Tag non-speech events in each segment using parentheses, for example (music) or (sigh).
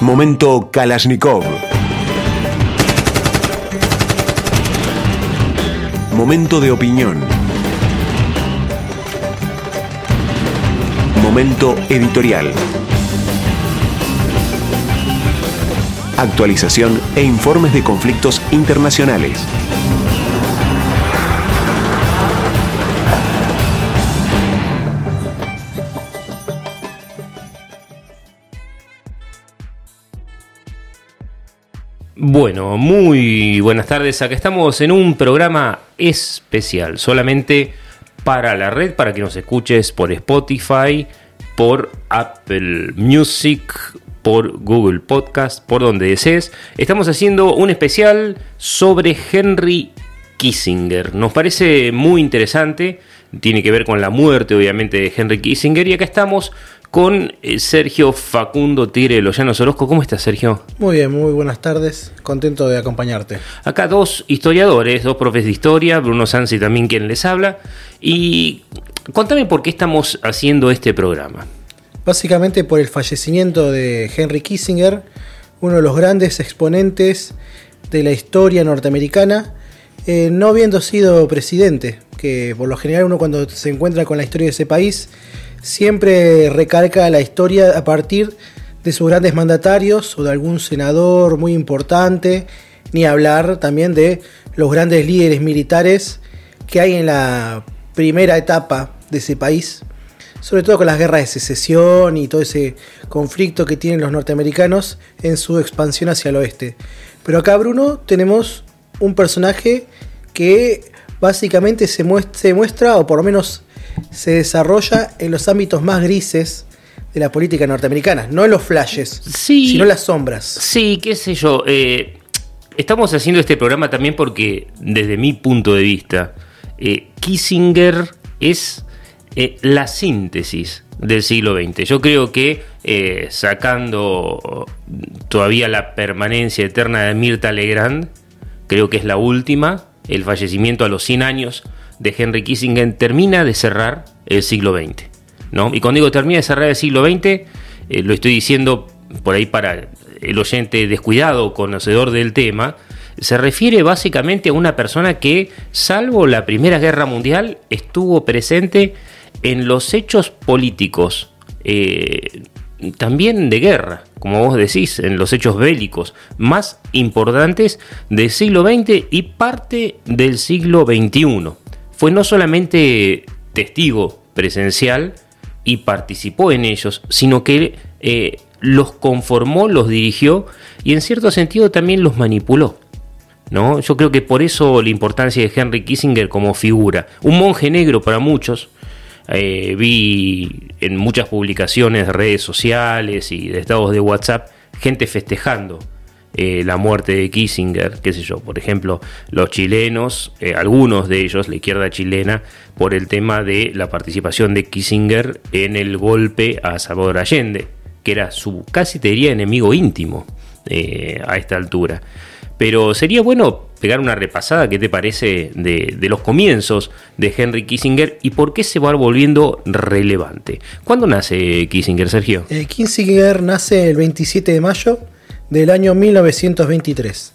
Momento Kalashnikov. Momento de opinión. Momento editorial. Actualización e informes de conflictos internacionales. Bueno, muy buenas tardes. Acá estamos en un programa especial, solamente para la red, para que nos escuches por Spotify, por Apple Music, por Google Podcast, por donde desees. Estamos haciendo un especial sobre Henry Kissinger. Nos parece muy interesante, tiene que ver con la muerte obviamente de Henry Kissinger y acá estamos con eh, Sergio Facundo Tigre Llanos Orozco. ¿Cómo estás, Sergio? Muy bien, muy buenas tardes. Contento de acompañarte. Acá dos historiadores, dos profes de historia, Bruno Sansi también quien les habla. Y contame por qué estamos haciendo este programa. Básicamente por el fallecimiento de Henry Kissinger, uno de los grandes exponentes de la historia norteamericana, eh, no habiendo sido presidente, que por lo general uno cuando se encuentra con la historia de ese país siempre recalca la historia a partir de sus grandes mandatarios o de algún senador muy importante, ni hablar también de los grandes líderes militares que hay en la primera etapa de ese país, sobre todo con las guerras de secesión y todo ese conflicto que tienen los norteamericanos en su expansión hacia el oeste. Pero acá, Bruno, tenemos un personaje que básicamente se muestra, o por lo menos se desarrolla en los ámbitos más grises de la política norteamericana, no en los flashes, sino en las sombras. Sí, qué sé yo. Eh, estamos haciendo este programa también porque, desde mi punto de vista, eh, Kissinger es eh, la síntesis del siglo XX. Yo creo que sacando todavía la permanencia eterna de Mirta Legrand, creo que es la última, el fallecimiento a los 100 años de Henry Kissinger termina de cerrar el siglo XX. ¿no? Y cuando digo termina de cerrar el siglo XX, eh, lo estoy diciendo por ahí para el oyente descuidado, conocedor del tema, se refiere básicamente a una persona que, salvo la Primera Guerra Mundial, estuvo presente en los hechos políticos, eh, también de guerra, como vos decís, en los hechos bélicos más importantes del siglo XX y parte del siglo XXI fue no solamente testigo presencial y participó en ellos, sino que eh, los conformó, los dirigió y en cierto sentido también los manipuló. ¿no? Yo creo que por eso la importancia de Henry Kissinger como figura. Un monje negro para muchos. Eh, vi en muchas publicaciones de redes sociales y de estados de WhatsApp gente festejando eh, la muerte de Kissinger, qué sé yo, por ejemplo, los chilenos, eh, algunos de ellos, la izquierda chilena, por el tema de la participación de Kissinger en el golpe a Salvador Allende, que era su casi te diría enemigo íntimo eh, a esta altura. Pero sería bueno pegar una repasada, ¿qué te parece?, de, de, los comienzos de Henry Kissinger y por qué se va volviendo relevante. ¿Cuándo nace Kissinger, Sergio? Kissinger nace el 27 de mayo del año 1923.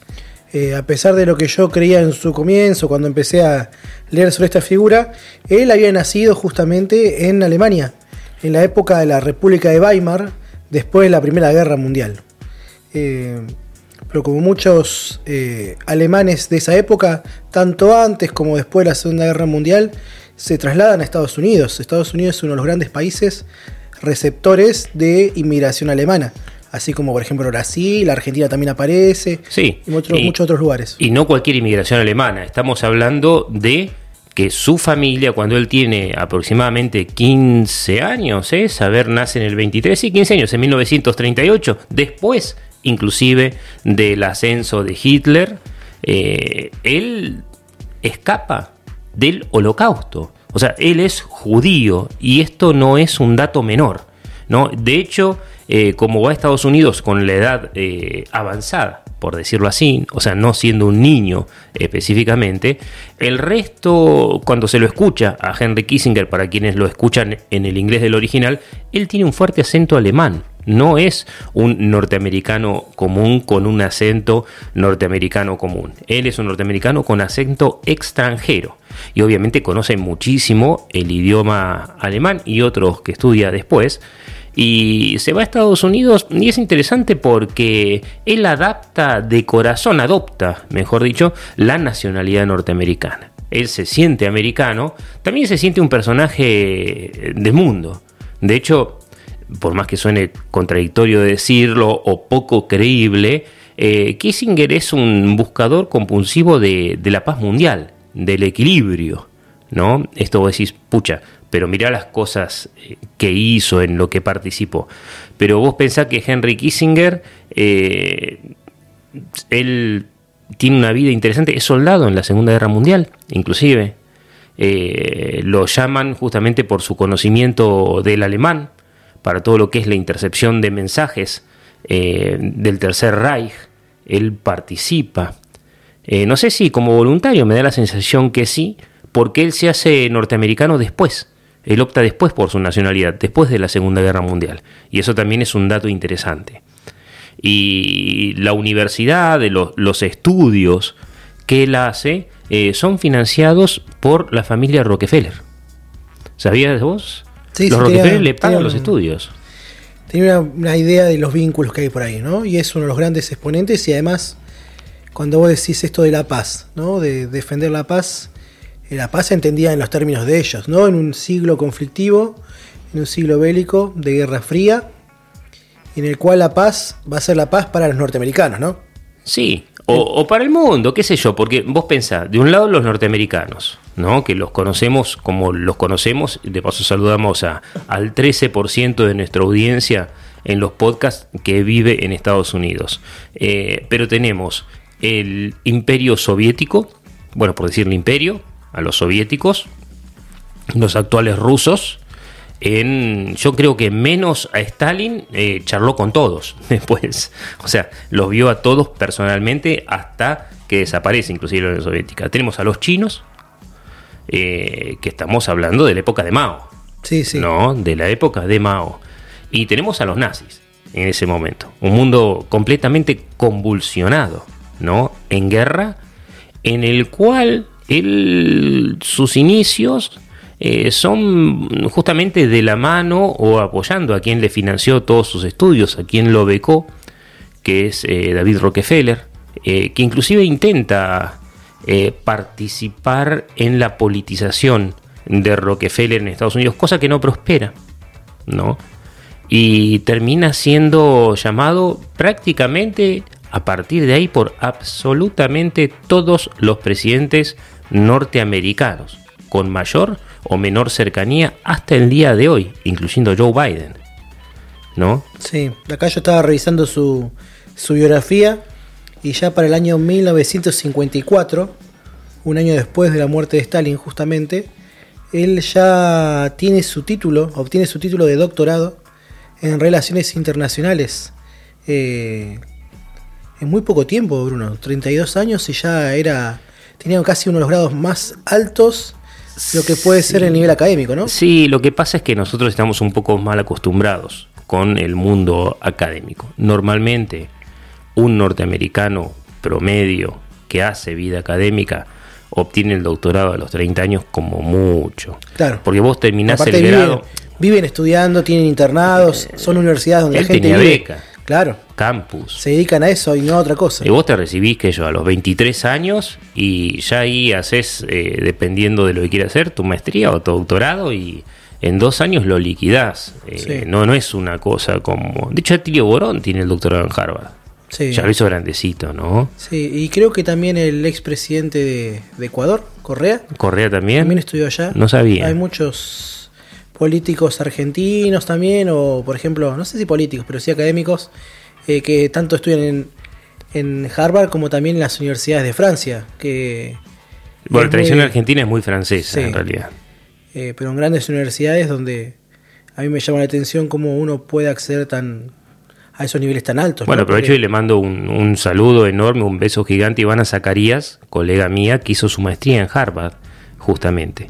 Eh, a pesar de lo que yo creía en su comienzo, cuando empecé a leer sobre esta figura, él había nacido justamente en Alemania, en la época de la República de Weimar, después de la Primera Guerra Mundial. Eh, pero como muchos eh, alemanes de esa época, tanto antes como después de la Segunda Guerra Mundial, se trasladan a Estados Unidos. Estados Unidos es uno de los grandes países receptores de inmigración alemana así como por ejemplo Brasil, Argentina también aparece, sí, y, muchos otros lugares. Y no cualquier inmigración alemana, estamos hablando de que su familia, cuando él tiene aproximadamente 15 años, ¿eh? saber nace en el 23 y 15 años, en 1938, después inclusive del ascenso de Hitler, eh, él escapa del holocausto. O sea, él es judío y esto no es un dato menor. ¿no? De hecho, eh, como va a Estados Unidos con la edad eh, avanzada, por decirlo así, o sea, no siendo un niño específicamente, el resto, cuando se lo escucha a Henry Kissinger, para quienes lo escuchan en el inglés del original, él tiene un fuerte acento alemán. No es un norteamericano común con un acento norteamericano común. Él es un norteamericano con acento extranjero. Y obviamente conoce muchísimo el idioma alemán y otros que estudia después. Y se va a Estados Unidos y es interesante porque él adapta de corazón, adopta, mejor dicho, la nacionalidad norteamericana. Él se siente americano, también se siente un personaje del mundo. De hecho, por más que suene contradictorio decirlo o poco creíble, eh, Kissinger es un buscador compulsivo de, la paz mundial, del equilibrio. ¿no? Esto vos decís, pucha, pero mirá las cosas eh, que hizo, en lo que participó. Pero vos pensás que Henry Kissinger, eh, él tiene una vida interesante, es soldado en la Segunda Guerra Mundial, inclusive. lo llaman justamente por su conocimiento del alemán, para todo lo que es la intercepción de mensajes eh, del Tercer Reich. Él participa. Eh, no sé si como voluntario me da la sensación que sí, porque él se hace norteamericano después. Él opta después por su nacionalidad, después de la Segunda Guerra Mundial. Y eso también es un dato interesante. Y la universidad, de los, estudios que él hace, eh, son financiados por la familia Rockefeller. ¿Sabías vos? los Rockefeller le pagan los estudios. Tiene una, idea de los vínculos que hay por ahí, ¿no? Y es uno de los grandes exponentes y además, cuando vos decís esto de la paz, ¿no? De defender la paz, la paz se entendía en los términos de ellos, ¿no? En un siglo conflictivo, en un siglo bélico, de Guerra Fría, en el cual la paz va a ser la paz para los norteamericanos, ¿no? Sí, o, para el mundo, qué sé yo, porque vos pensás, de un lado los norteamericanos, ¿no? que los conocemos como los conocemos, de paso saludamos a, al 13% de nuestra audiencia en los podcasts que vive en Estados Unidos. Eh, pero tenemos el imperio soviético, bueno, por decirle imperio, a los soviéticos, los actuales rusos, en, yo creo que menos a Stalin eh, charló con todos (laughs) después. O sea, los vio a todos personalmente hasta que desaparece inclusive la Unión Soviética. Tenemos a los chinos, eh, que estamos hablando de la época de Mao. Sí, sí. ¿No? De la época de Mao. Y tenemos a los nazis en ese momento. Un mundo completamente convulsionado, ¿no? En guerra, en el cual sus inicios eh, son justamente de la mano o apoyando a quien le financió todos sus estudios, a quien lo becó, que es eh, David Rockefeller, eh, que inclusive intenta participar en la politización de Rockefeller en Estados Unidos, cosa que no prospera, ¿no? Y termina siendo llamado prácticamente a partir de ahí por absolutamente todos los presidentes norteamericanos, con mayor o menor cercanía hasta el día de hoy, incluyendo Joe Biden. ¿No? Sí, acá yo estaba revisando su, su biografía y ya para el año 1954, un año después de la muerte de Stalin justamente, él ya tiene su título, obtiene su título de doctorado en relaciones internacionales. Eh, en muy poco tiempo, Bruno, 32 años y ya era, tenía casi uno de los grados más altos lo que puede ser el nivel académico, ¿no? Sí, lo que pasa es que nosotros estamos un poco mal acostumbrados con el mundo académico. Normalmente, un norteamericano promedio que hace vida académica obtiene el doctorado a los 30 años como mucho. Claro. Porque vos terminás el grado. Viven estudiando, tienen internados, son universidades donde la gente tenía beca. Claro. Campus. Se dedican a eso y no a otra cosa. Y vos te recibís, que yo, a los 23 años y ya ahí haces, eh, dependiendo de lo que quieras hacer, tu maestría o tu doctorado y en dos años lo liquidás. Eh, no, no es una cosa como... De hecho, Tilio Borón tiene el doctorado en Harvard. Sí. Ya lo hizo grandecito, ¿no? Sí, y creo que también el expresidente de, de Ecuador, Correa. Correa también. También estudió allá. No sabía. Hay muchos políticos argentinos también, o por ejemplo, no sé si políticos, pero sí académicos, eh, que tanto estudian en, en, Harvard como también en las universidades de Francia. Que bueno, la tradición argentina es muy francesa en realidad. Eh, pero en grandes universidades donde a mí me llama la atención cómo uno puede acceder tan a esos niveles tan altos. Bueno, ¿no? aprovecho Porque- y le mando un, un saludo enorme, un beso gigante a Ivana Zacarías, colega mía, que hizo su maestría en Harvard, justamente.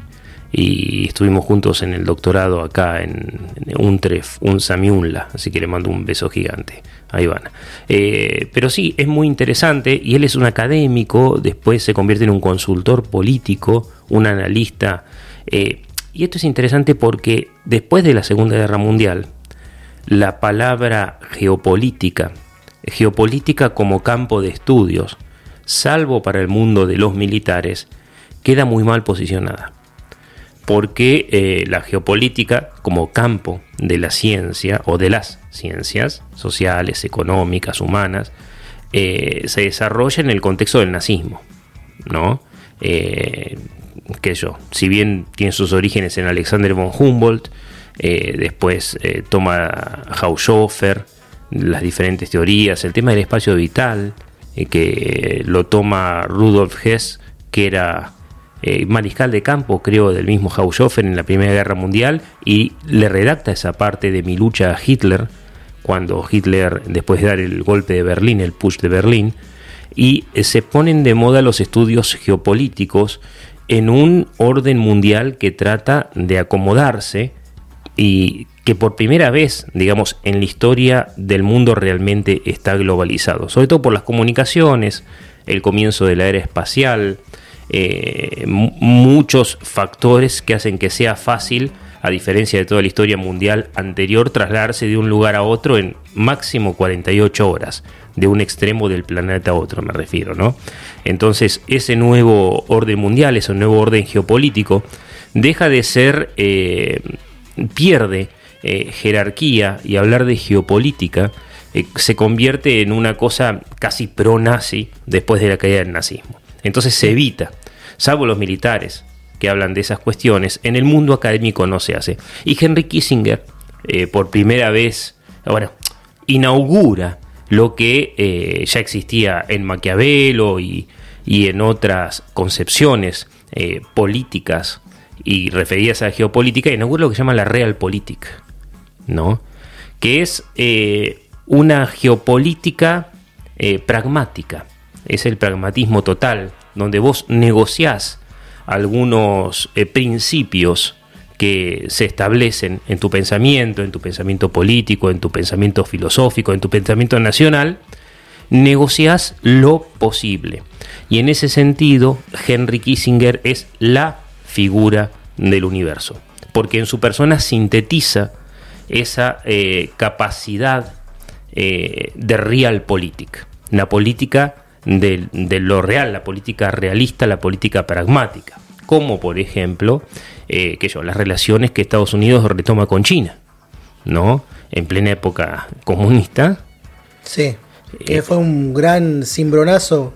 Y estuvimos juntos en el doctorado acá en, en Untref, un Samiunla, así que le mando un beso gigante a Ivana. Eh, pero sí, es muy interesante y él es un académico, después se convierte en un consultor político, un analista. eh, y esto es interesante porque después de la Segunda Guerra Mundial, la palabra geopolítica, geopolítica como campo de estudios, salvo para el mundo de los militares, queda muy mal posicionada. Porque eh, la geopolítica como campo de la ciencia o de las ciencias sociales, económicas, humanas, eh, se desarrolla en el contexto del nazismo, ¿no? Eh, sé yo, si bien tiene sus orígenes en Alexander von Humboldt, después toma Haushofer, las diferentes teorías, el tema del espacio vital, que lo toma Rudolf Hess, que era eh, mariscal de campo, creo, del mismo Haushofer en la Primera Guerra Mundial, y le redacta esa parte de mi lucha a Hitler, cuando Hitler, después de dar el golpe de Berlín, el push de Berlín, y eh, se ponen de moda los estudios geopolíticos en un orden mundial que trata de acomodarse y que por primera vez, digamos, en la historia del mundo realmente está globalizado, sobre todo por las comunicaciones, el comienzo de la era espacial, eh, mu- muchos factores que hacen que sea fácil, a diferencia de toda la historia mundial anterior, trasladarse de un lugar a otro en máximo 48 horas, de un extremo del planeta a otro, me refiero, ¿no? Entonces, ese nuevo orden mundial, ese nuevo orden geopolítico, deja de ser, eh, pierde eh, jerarquía y hablar de geopolítica se convierte en una cosa casi pro-nazi después de la caída del nazismo. Entonces se evita, salvo los militares que hablan de esas cuestiones, en el mundo académico no se hace. Y Henry Kissinger, eh, por primera vez, bueno, inaugura lo que eh, ya existía en Maquiavelo y, y en otras concepciones eh, políticas y referidas a la geopolítica, inaugura lo que se llama la Realpolitik, ¿no? Que es una geopolítica pragmática, es el pragmatismo total, donde vos negociás algunos eh, principios que se establecen en tu pensamiento, en tu pensamiento político, en tu pensamiento filosófico, en tu pensamiento nacional, negociás lo posible. Y en ese sentido, Henry Kissinger es la figura del universo, porque en su persona sintetiza esa eh, capacidad eh, de realpolitik, la política de, de lo real, la política realista, la política pragmática, como por ejemplo, eh, que yo, las relaciones que Estados Unidos retoma con China, ¿no? En plena época comunista, Sí, que fue un gran cimbronazo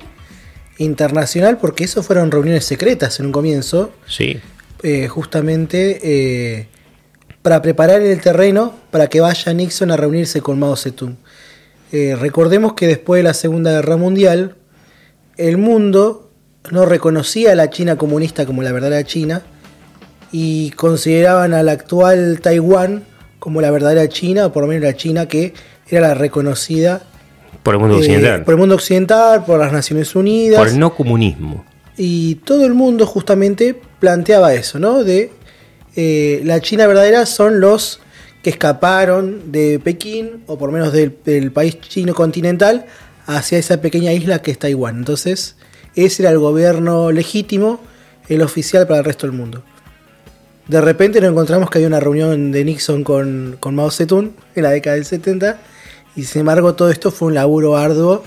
internacional porque eso fueron reuniones secretas en un comienzo, sí, eh, justamente eh, para preparar el terreno para que vaya Nixon a reunirse con Mao Zedong. Eh, recordemos que después de la Segunda Guerra Mundial, el mundo no reconocía a la China comunista como la verdadera China y consideraban a la actual Taiwán como la verdadera China, o por lo menos la China que era la reconocida por el mundo eh, occidental, por el mundo occidental, por las Naciones Unidas. por el no comunismo. Y todo el mundo justamente planteaba eso, ¿no? De eh, la China verdadera son los que escaparon de Pekín, o por lo menos del, del país chino continental, hacia esa pequeña isla que es Taiwán. Entonces, ese era el gobierno legítimo, el oficial para el resto del mundo. De repente nos encontramos que había una reunión de Nixon con, con Mao Zedong en la década del 70, y sin embargo todo esto fue un laburo arduo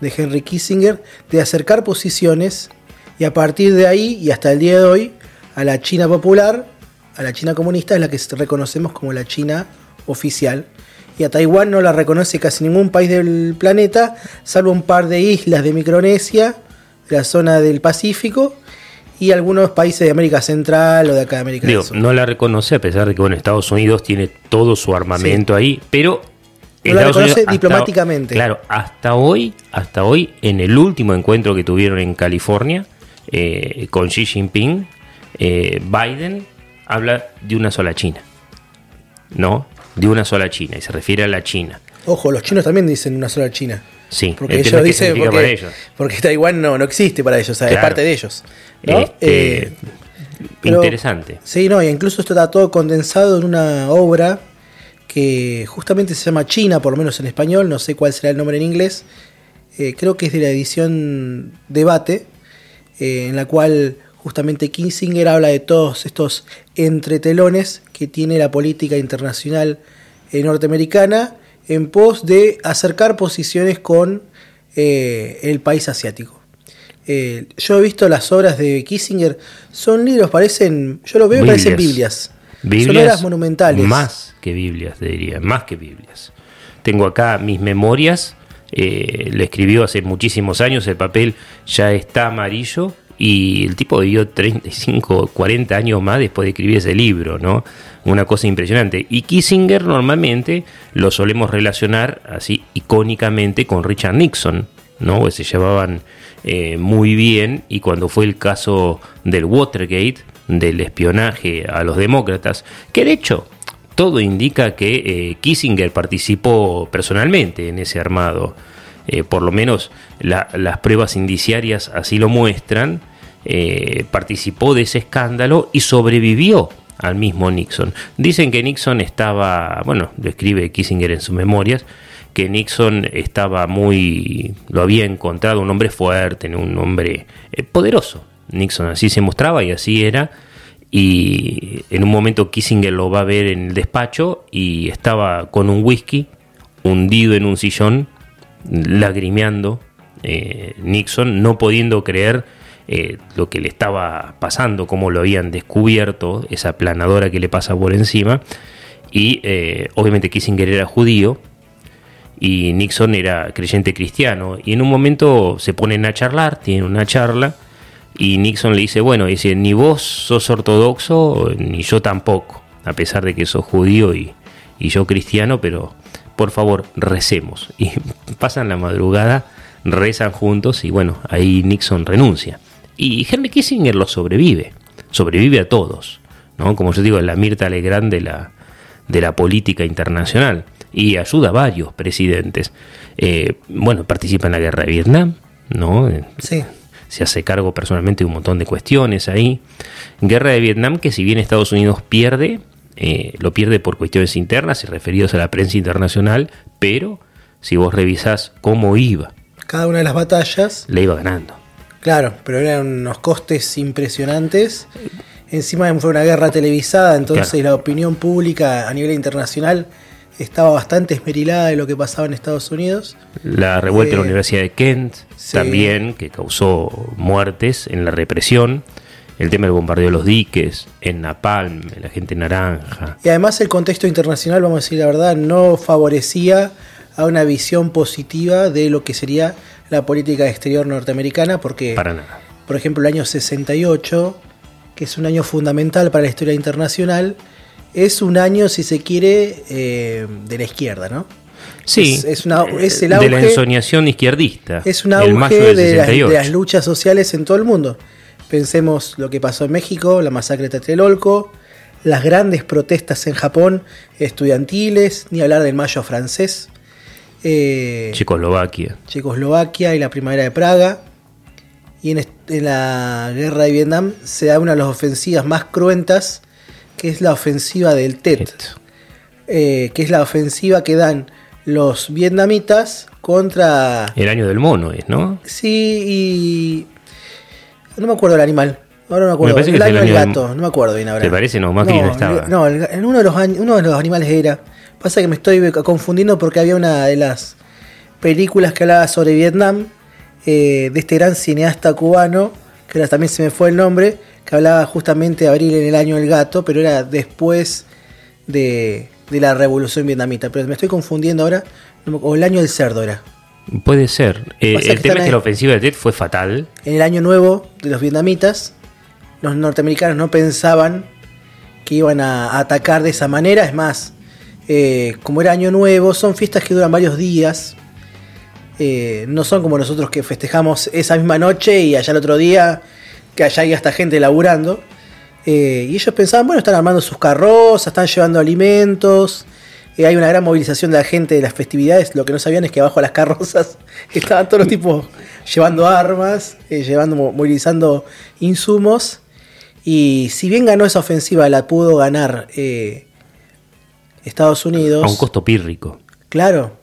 de Henry Kissinger de acercar posiciones y a partir de ahí y hasta el día de hoy a la China popular, a la China comunista es la que reconocemos como la China oficial. Y a Taiwán no la reconoce casi ningún país del planeta, salvo un par de islas de Micronesia, la zona del Pacífico, y algunos países de América Central o de acá de América Digo, del Sur. no la reconoce a pesar de que bueno, Estados Unidos tiene todo su armamento ahí, pero No la reconoce Unidos hasta- diplomáticamente. claro, hasta hoy, hasta hoy, en el último encuentro que tuvieron en California eh, con Xi Jinping, eh, Biden habla de una sola China. ¿no? De una sola China, y se refiere a la China. Ojo, los chinos también dicen una sola China. Sí, Porque ellos dicen, porque, para ellos. porque Taiwán no, no existe para ellos, o sea, es parte de ellos. ¿no? Este, Eh, pero- interesante. Sí, no, y incluso esto está todo condensado en una obra que justamente se llama China, por lo menos en español, no sé cuál será el nombre en inglés. Eh, creo que es de la edición Debate, eh, en la cual justamente Kinsinger habla de todos estos entretelones que tiene la política internacional eh, norteamericana en pos de acercar posiciones con eh, el país asiático. Eh, yo he visto las obras de Kissinger, son libros, parecen, yo lo veo y parecen Biblias. son obras monumentales. Más que Biblias, te diría, más que Biblias. Tengo acá mis memorias, eh, le escribió hace muchísimos años, el papel ya está amarillo y el tipo vivió 35, 40 años más después de escribir ese libro, ¿no? Una cosa impresionante. Y Kissinger normalmente lo solemos relacionar así icónicamente con Richard Nixon, ¿no? Pues se llevaban eh, muy bien y cuando fue el caso del Watergate, del espionaje a los demócratas, que de hecho todo indica que eh, Kissinger participó personalmente en ese armado. Eh, por lo menos la- las pruebas indiciarias así lo muestran. Eh, participó de ese escándalo y sobrevivió al mismo Nixon. Dicen que Nixon estaba, bueno, lo escribe Kissinger en sus memorias, que Nixon estaba muy, lo había encontrado un hombre fuerte, un hombre eh, poderoso. Nixon así se mostraba y así era. Y en un momento Kissinger lo va a ver en el despacho y estaba con un whisky hundido en un sillón, lagrimeando. eh, Nixon no pudiendo creer eh, lo que le estaba pasando, cómo lo habían descubierto, esa planadora que le pasa por encima. Y eh, obviamente Kissinger era judío y Nixon era creyente cristiano. Y en un momento se ponen a charlar, tienen una charla, y Nixon le dice, bueno, dice, ni vos sos ortodoxo, ni yo tampoco, a pesar de que sos judío y, y yo cristiano, pero por favor, recemos. Y (laughs) pasan la madrugada, rezan juntos y bueno, ahí Nixon renuncia. Y Henry Kissinger lo sobrevive, sobrevive a todos, ¿no? Como yo digo, la Mirta Legrand de la, de la política internacional y ayuda a varios presidentes. Eh, bueno, participa en la guerra de Vietnam, ¿no? Sí. Se hace cargo personalmente de un montón de cuestiones ahí. Guerra de Vietnam que si bien Estados Unidos pierde, eh, lo pierde por cuestiones internas y referidos a la prensa internacional, pero si vos revisás cómo iba, Cada una de las batallas, le iba ganando. claro, pero eran unos costes impresionantes. Encima fue una guerra televisada, entonces Claro. la opinión pública a nivel internacional estaba bastante esmerilada de lo que pasaba en Estados Unidos. La revuelta en la Eh, Universidad de Kent sí. también, que causó muertes en la represión. El tema del bombardeo de los diques, en Napalm, la gente naranja. Y además el contexto internacional, vamos a decir la verdad, no favorecía a una visión positiva de lo que sería la política exterior norteamericana, porque, Para nada. por ejemplo, el año 68, que es un año fundamental para la historia internacional, es un año, si se quiere, eh, de la izquierda, ¿no? Sí, Es- es una- es el de la auge- ensoñación izquierda. Es un el mayo auge del de las, 68. de las luchas sociales en todo el mundo. Pensemos lo que pasó en México, la masacre de Tlatelolco, las grandes protestas en Japón estudiantiles, ni hablar del mayo francés, eh, Checoslovaquia. Checoslovaquia y la primavera de Praga. Y en, la guerra de Vietnam se da una de las ofensivas más cruentas, que es la ofensiva del Tet eh, que es la ofensiva que dan los vietnamitas contra... El año del mono es, ¿no? Sí, y... No me acuerdo el animal. Ahora no me acuerdo. Me parece que el el año del- gato, no me acuerdo bien ahora. ¿Te parece? No, Macri no estaba. el- No, el- en uno de, los, años- uno de los animales era. Pasa que me estoy confundiendo porque había una de las películas que hablaba sobre Vietnam, eh, de este gran cineasta cubano, que ahora también se me fue el nombre, que hablaba justamente de abril en el año del gato, pero era después de, de la revolución vietnamita. Pero me estoy confundiendo ahora, o el año del cerdo era. Puede ser. Eh, el tema es que la ofensiva de Tet fue fatal. En el año nuevo de los vietnamitas, los norteamericanos no pensaban que iban a atacar de esa manera. Es más, eh, como era año nuevo, son fiestas que duran varios días. Eh, no son como nosotros que festejamos esa misma noche y allá el otro día, que allá hay hasta gente laburando. Y ellos pensaban, bueno, están armando sus carrozas, están llevando alimentos. Eh, hay una gran movilización de la gente de las festividades. Lo que no sabían es que abajo de las carrozas (laughs) estaban todos los tipos llevando armas, eh, llevando, mo- movilizando insumos. Y si bien ganó esa ofensiva, la pudo ganar eh, Estados Unidos. A un costo pírrico. Claro.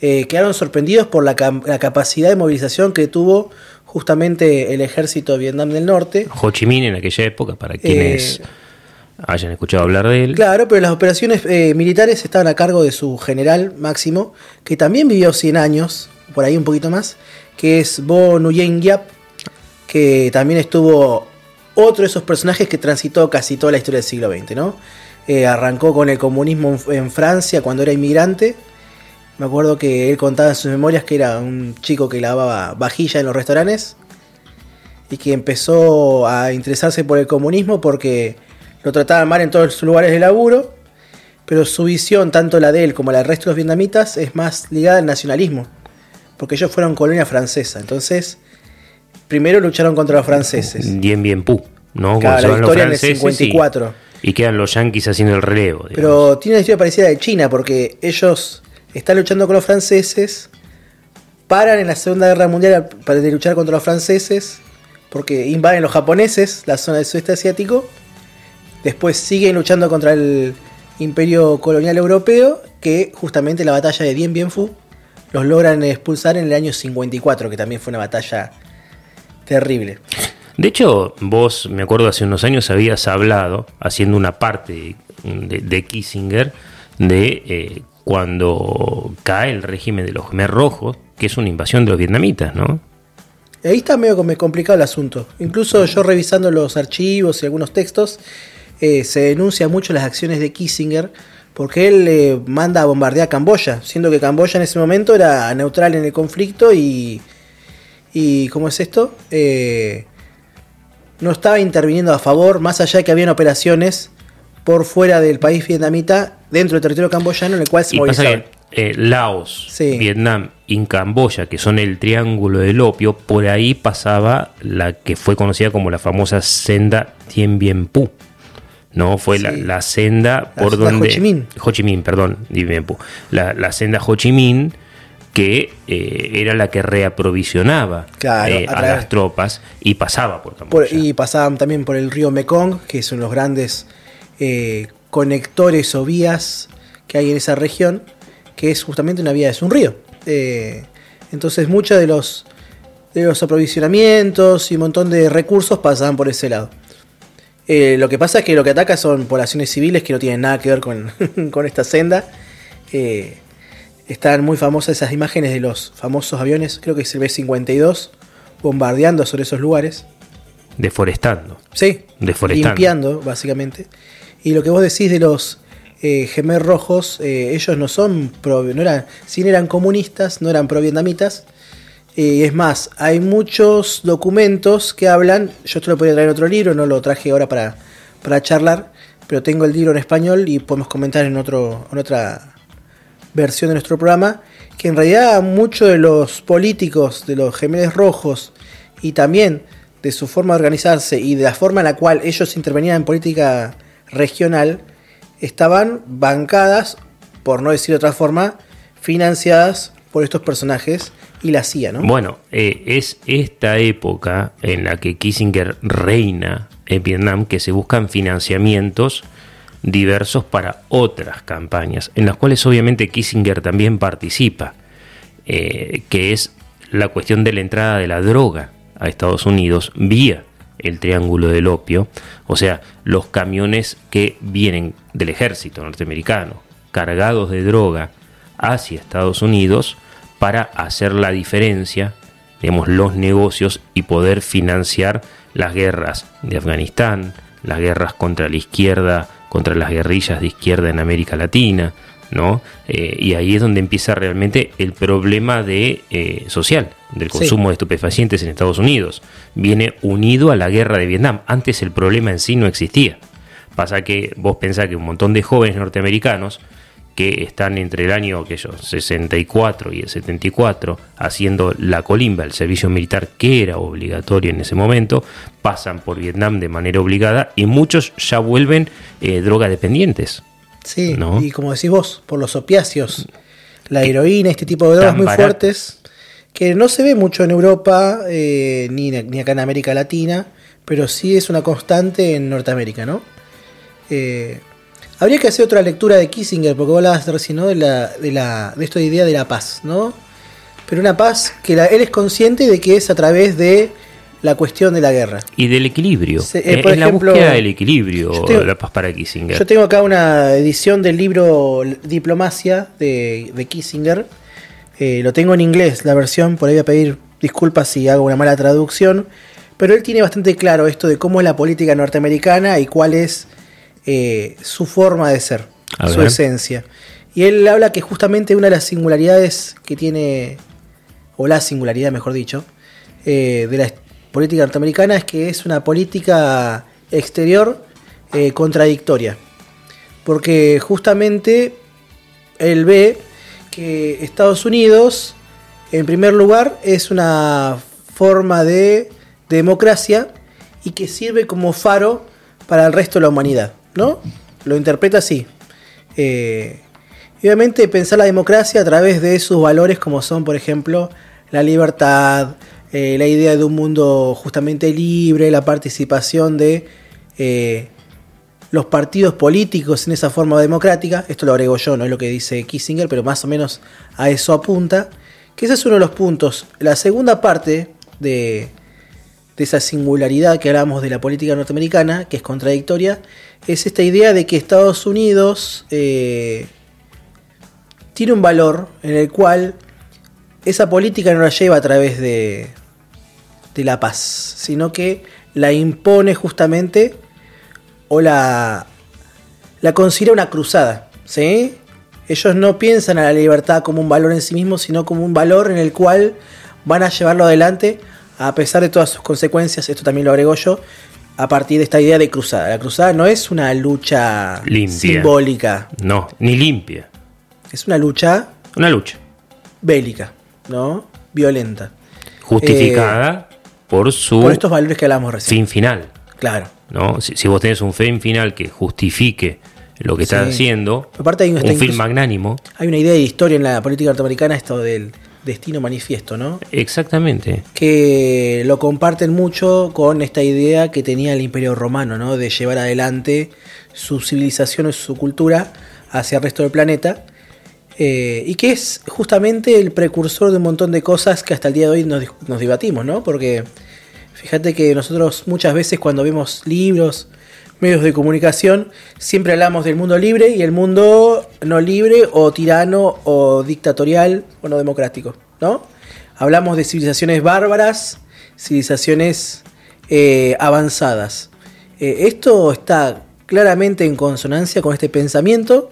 Eh, quedaron sorprendidos por la, la capacidad de movilización que tuvo justamente el ejército de Vietnam del Norte. Ho Chi Minh en aquella época, para quienes hayan escuchado hablar de él. Claro, pero las operaciones eh, militares estaban a cargo de su general máximo, que también vivió 100 años, por ahí un poquito más, que es Bo Nguyen Giap, que también estuvo otro de esos personajes que transitó casi toda la historia del siglo XX, ¿no? Eh, arrancó con el comunismo en Francia cuando era inmigrante. Me acuerdo que él contaba en sus memorias que era un chico que lavaba vajilla en los restaurantes y que empezó a interesarse por el comunismo porque lo trataban mal en todos sus lugares de laburo, pero su visión, tanto la de él como la del resto de los vietnamitas, es más ligada al nacionalismo, porque ellos fueron colonia francesa, entonces primero lucharon contra los franceses. Bien, bien, pu. ¿no? Claro, la van los historia en el franceses y- 54. Y, quedan los yanquis haciendo el relevo. digamos. Pero tiene una historia parecida de China, porque ellos están luchando con los franceses, paran en la Segunda Guerra Mundial para luchar contra los franceses, porque invaden los japoneses la zona del sudeste asiático, después siguen luchando contra el imperio colonial europeo, que justamente la batalla de Dien Bien Phu los logran expulsar en el año 54, que también fue una batalla terrible. De hecho, vos, me acuerdo hace unos años, habías hablado, haciendo una parte de, de Kissinger, de eh, cuando cae el régimen de los Khmer Rojos, que es una invasión de los vietnamitas, ¿no? Ahí está medio complicado el asunto. Incluso yo revisando los archivos y algunos textos, eh, se denuncia mucho las acciones de Kissinger porque él eh, manda a bombardear Camboya, siendo que Camboya en ese momento era neutral en el conflicto y, y ¿cómo es esto? Eh, no estaba interviniendo a favor, más allá de que habían operaciones por fuera del país vietnamita, dentro del territorio camboyano, en el cual se movilizaban. eh, Laos, Sí. Vietnam y Camboya, que son el triángulo del opio, por ahí pasaba la que fue conocida como la famosa senda Dien Bien Phu. ¿No? Fue la, Sí. la senda por donde... Ho Chi Minh. Ho Chi Minh, perdón. La, la senda Ho Chi Minh que eh, era la que reaprovisionaba Claro, eh, a las tropas y pasaba por Por- Camboya. y pasaban también por el río Mekong, que son los grandes eh, conectores o vías que hay en esa región, que es justamente una vía, es un río. Entonces muchos de los, de los aprovisionamientos y un montón de recursos pasaban por ese lado. Eh, lo que pasa es que lo que ataca son poblaciones civiles que no tienen nada que ver con, (laughs) con esta senda. Eh, están muy famosas esas imágenes de los famosos aviones, creo que es el B-52, bombardeando sobre esos lugares. Deforestando. Sí, Deforestando. limpiando, básicamente. Y lo que vos decís de los eh, gemer rojos, eh, ellos no son pro, no eran, si eran comunistas, no eran pro Eh, es más, hay muchos documentos que hablan, yo te lo podría traer en otro libro, no lo traje ahora para, para charlar, pero tengo el libro en español y podemos comentar en, otro, en otra versión de nuestro programa, que en realidad muchos de los políticos de los gemelos rojos y también de su forma de organizarse y de la forma en la cual ellos intervenían en política regional, estaban bancadas, por no decir de otra forma, financiadas por estos personajes y la CIA, ¿no? Bueno, eh, es esta época en la que Kissinger reina en Vietnam que se buscan financiamientos diversos para otras campañas, en las cuales obviamente Kissinger también participa, eh, que es la cuestión de la entrada de la droga a Estados Unidos vía el Triángulo del Opio, o sea, los camiones que vienen del ejército norteamericano cargados de droga hacia Estados Unidos para hacer la diferencia, digamos, los negocios y poder financiar las guerras de Afganistán, las guerras contra la izquierda, contra las guerrillas de izquierda en América Latina, ¿no? Eh, y ahí es donde empieza realmente el problema de, eh, social del Sí. consumo de estupefacientes en Estados Unidos. Viene unido a la guerra de Vietnam. Antes el problema en sí no existía. Pasa que vos pensás que un montón de jóvenes norteamericanos que están entre el año que yo, 64 y el 74 haciendo la colimba, el servicio militar que era obligatorio en ese momento, pasan por Vietnam de manera obligada y muchos ya vuelven eh, drogadependientes. Sí, ¿no? y como decís vos, por los opiáceos, la heroína, este tipo de drogas muy fuertes, que no se ve mucho en Europa eh, ni, ni acá en América Latina, pero sí es una constante en Norteamérica, ¿no? Eh, habría que hacer otra lectura de Kissinger, porque vos hablabas recién, ¿no? De, la, de, la, de esta idea de la paz, ¿no? Pero una paz que la- él es consciente de que es a través de la cuestión de la guerra. Y del equilibrio. Eh, Eh, por es la ejemplo, búsqueda del equilibrio, tengo- la paz para Kissinger. Yo tengo acá una edición del libro Diplomacia de, de Kissinger. Eh, lo tengo en inglés, la versión, por ahí voy a pedir disculpas si hago una mala traducción. Pero él tiene bastante claro esto de cómo es la política norteamericana y cuál es eh, su forma de ser, A su ver. esencia. Y él habla que justamente una de las singularidades que tiene, o la singularidad mejor dicho, eh, de la política norteamericana es que es una política exterior eh, contradictoria. Porque justamente él ve que Estados Unidos, en primer lugar, es una forma de democracia y que sirve como faro para el resto de la humanidad, ¿no? Lo interpreta así. Eh, obviamente pensar la democracia a través de sus valores como son, por ejemplo, la libertad, eh, la idea de un mundo justamente libre, la participación de eh, los partidos políticos en esa forma democrática, esto lo agrego yo, no es lo que dice Kissinger, pero más o menos a eso apunta, que ese es uno de los puntos. La segunda parte de, de esa singularidad que hablamos de la política norteamericana, que es contradictoria, es esta idea de que Estados Unidos eh, tiene un valor en el cual esa política no la lleva a través de, de la paz, sino que la impone justamente o la, la considera una cruzada. ¿sí? Ellos no piensan a la libertad como un valor en sí mismo, sino como un valor en el cual van a llevarlo adelante a pesar de todas sus consecuencias. Esto también lo agrego yo. A partir de esta idea de cruzada. La cruzada no es una lucha Limpia. simbólica, No, ni limpia. es una lucha Una lucha bélica, ¿no? Violenta. justificada por su Eh, Por estos valores que hablamos recién. fin final. Claro. ¿no? Si, si vos tenés un fin final que justifique lo que estás Sí. haciendo, Aparte hay un- un fin incluso- magnánimo, Hay una idea de historia en la política norteamericana, esto del destino manifiesto, ¿no? exactamente. Que lo comparten mucho con esta idea que tenía el Imperio Romano, ¿no? De llevar adelante su civilización o su cultura hacia el resto del planeta. Eh, y que es justamente el precursor de un montón de cosas que hasta el día de hoy nos, nos debatimos, ¿no? Porque fíjate que nosotros muchas veces cuando vemos libros, medios de comunicación, siempre hablamos del mundo libre y el mundo no libre o tirano o dictatorial o no democrático, ¿no? Hablamos de civilizaciones bárbaras, civilizaciones eh, avanzadas. Eh, esto está claramente en consonancia con este pensamiento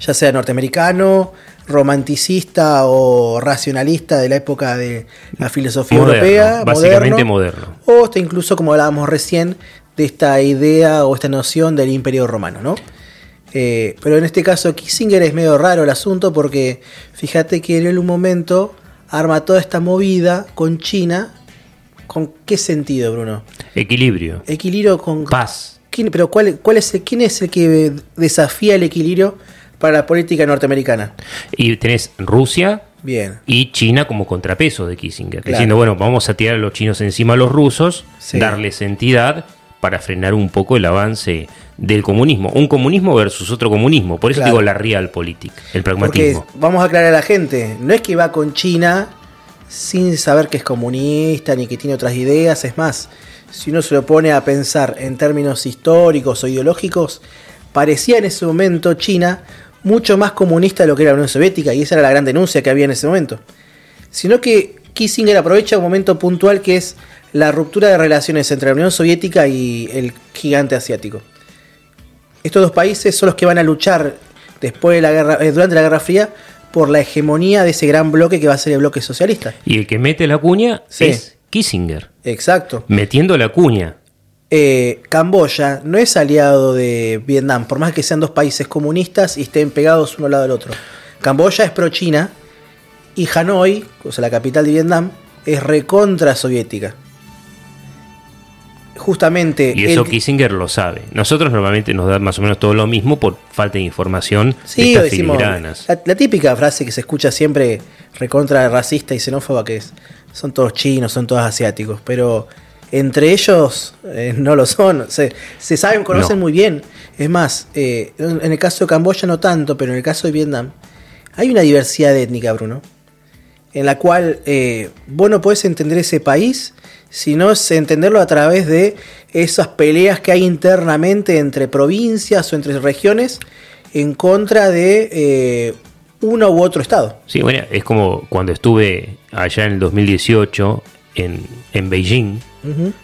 ya sea norteamericano, romanticista o racionalista de la época de la filosofía Moderno, europea, básicamente moderno. o hasta incluso como hablábamos recién de esta idea o esta noción del imperio romano, ¿no? Eh, pero en este caso Kissinger es medio raro el asunto porque fíjate que en un momento arma toda esta movida con China. ¿Con qué sentido, Bruno? Equilibrio, Equilibrio con paz. ¿Quién- pero cuál, cuál es el- quién es el que desafía el equilibrio para la política norteamericana? Y tenés Rusia Bien. y China como contrapeso de Kissinger, Claro. diciendo, bueno, vamos a tirar a los chinos encima a los rusos, Sí. darles entidad para frenar un poco el avance del comunismo. Un comunismo versus otro comunismo. Por eso Claro. digo la realpolitik, el Porque pragmatismo. vamos a aclarar a la gente, no es que va con China sin saber que es comunista ni que tiene otras ideas, es más, si uno se lo pone a pensar en términos históricos o ideológicos, parecía en ese momento China mucho más comunista de lo que era la Unión Soviética y esa era la gran denuncia que había en ese momento. Sino que Kissinger aprovecha un momento puntual que es la ruptura de relaciones entre la Unión Soviética y el gigante asiático. Estos dos países son los que van a luchar después de la guerra, eh, durante la Guerra Fría por la hegemonía de ese gran bloque que va a ser el bloque socialista. Y el que mete la cuña Sí. es Kissinger. Exacto. Metiendo la cuña. eh, Camboya no es aliado de Vietnam, por más que sean dos países comunistas y estén pegados uno al lado del otro. Camboya es pro-China y Hanoi, o sea, la capital de Vietnam, es recontra soviética. Justamente. Y eso el- Kissinger lo sabe. Nosotros normalmente nos da más o menos todo lo mismo por falta de información de Sí, estas decimos, filigranas. la, la típica frase que se escucha siempre recontra racista y xenófoba que es, son todos chinos, son todos asiáticos, pero entre ellos eh, no lo son, se, se saben, conocen No. muy bien. Es más, eh, en en el caso de Camboya no tanto, pero en el caso de Vietnam hay una diversidad étnica, Bruno, en la cual eh, vos no podés entender ese país sino es entenderlo a través de esas peleas que hay internamente entre provincias o entre regiones en contra de eh, uno u otro estado. Sí, bueno, es como cuando estuve allá en el 2018 en, en Beijing,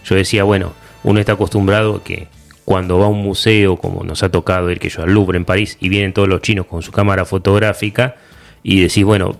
yo decía, bueno, uno está acostumbrado que cuando va a un museo, como nos ha tocado ir que yo al Louvre en París, y vienen todos los chinos con su cámara fotográfica, y decís, bueno,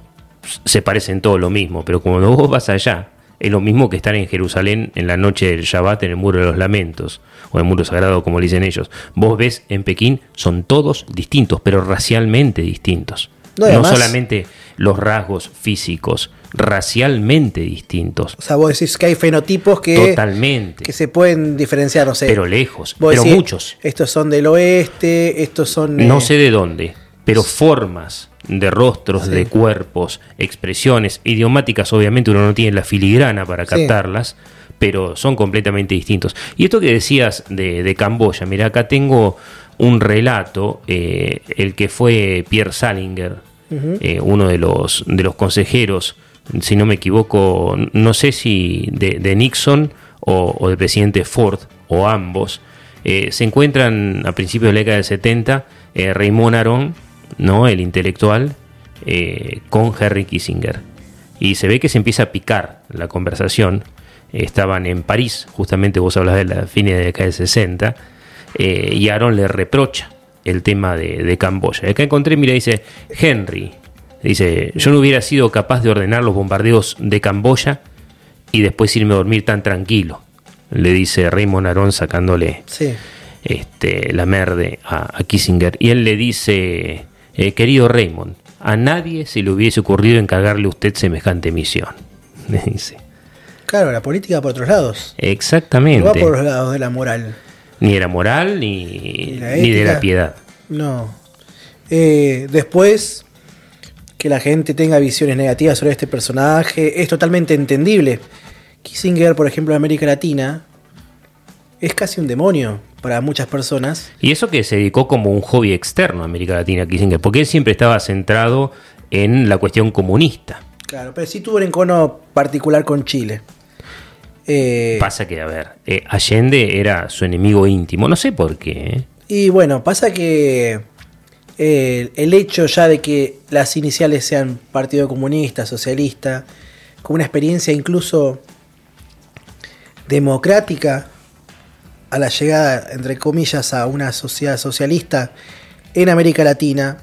se parecen todos lo mismo, pero cuando vos vas allá, es lo mismo que estar en Jerusalén en la noche del Shabbat en el Muro de los Lamentos, o el Muro Sagrado, como le dicen ellos. Vos ves en Pekín, son todos distintos, pero racialmente distintos. No, solamente los rasgos físicos, racialmente distintos. O sea, vos decís que hay fenotipos que, Totalmente. que se pueden diferenciar, no sé. pero lejos, pero decís, muchos. Estos son del oeste, estos son... No eh, sé de dónde, pero formas de rostros, Sí. de cuerpos, expresiones, idiomáticas, obviamente uno no tiene la filigrana para Sí. captarlas, pero son completamente distintos. Y esto que decías de, de Camboya, mira, acá tengo un relato, eh, el que fue Pierre Salinger, eh, uno de los, de los consejeros, si no me equivoco, no sé si de, de Nixon o, o del presidente Ford, o ambos, eh, se encuentran a principios de la década del 70 eh, Raymond Aron, ¿no? el intelectual, eh, con Henry Kissinger. Y se ve que se empieza a picar la conversación. Estaban en París, justamente vos hablas de la fines de la década del 60, eh, y Aaron le reprocha el tema de, de Camboya. Acá encontré, mira, dice, Henry, dice, yo no hubiera sido capaz de ordenar los bombardeos de Camboya y después irme a dormir tan tranquilo, le dice Raymond Aron sacándole Sí. este, la merde a, a Kissinger. Y él le dice, eh, querido Raymond, a nadie se le hubiese ocurrido encargarle a usted semejante misión. (laughs) Le dice. Claro, la política por otros lados. No Exactamente. va por los lados de la moral. Ni era moral ni, la ni de la piedad. No. Eh, después, que la gente tenga visiones negativas sobre este personaje es totalmente entendible. Kissinger, por ejemplo, en América Latina, es casi un demonio para muchas personas. Y eso que se dedicó como un hobby externo a América Latina, Kissinger, porque él siempre estaba centrado en la cuestión comunista. Claro, pero sí tuvo un encono particular con Chile. Eh, Pasa que, a ver, eh, Allende era su enemigo íntimo, no sé por qué. ¿eh? y bueno, pasa que eh, el hecho ya de que las iniciales sean Partido Comunista, Socialista, como una experiencia incluso democrática a la llegada, entre comillas, a una sociedad socialista en América Latina,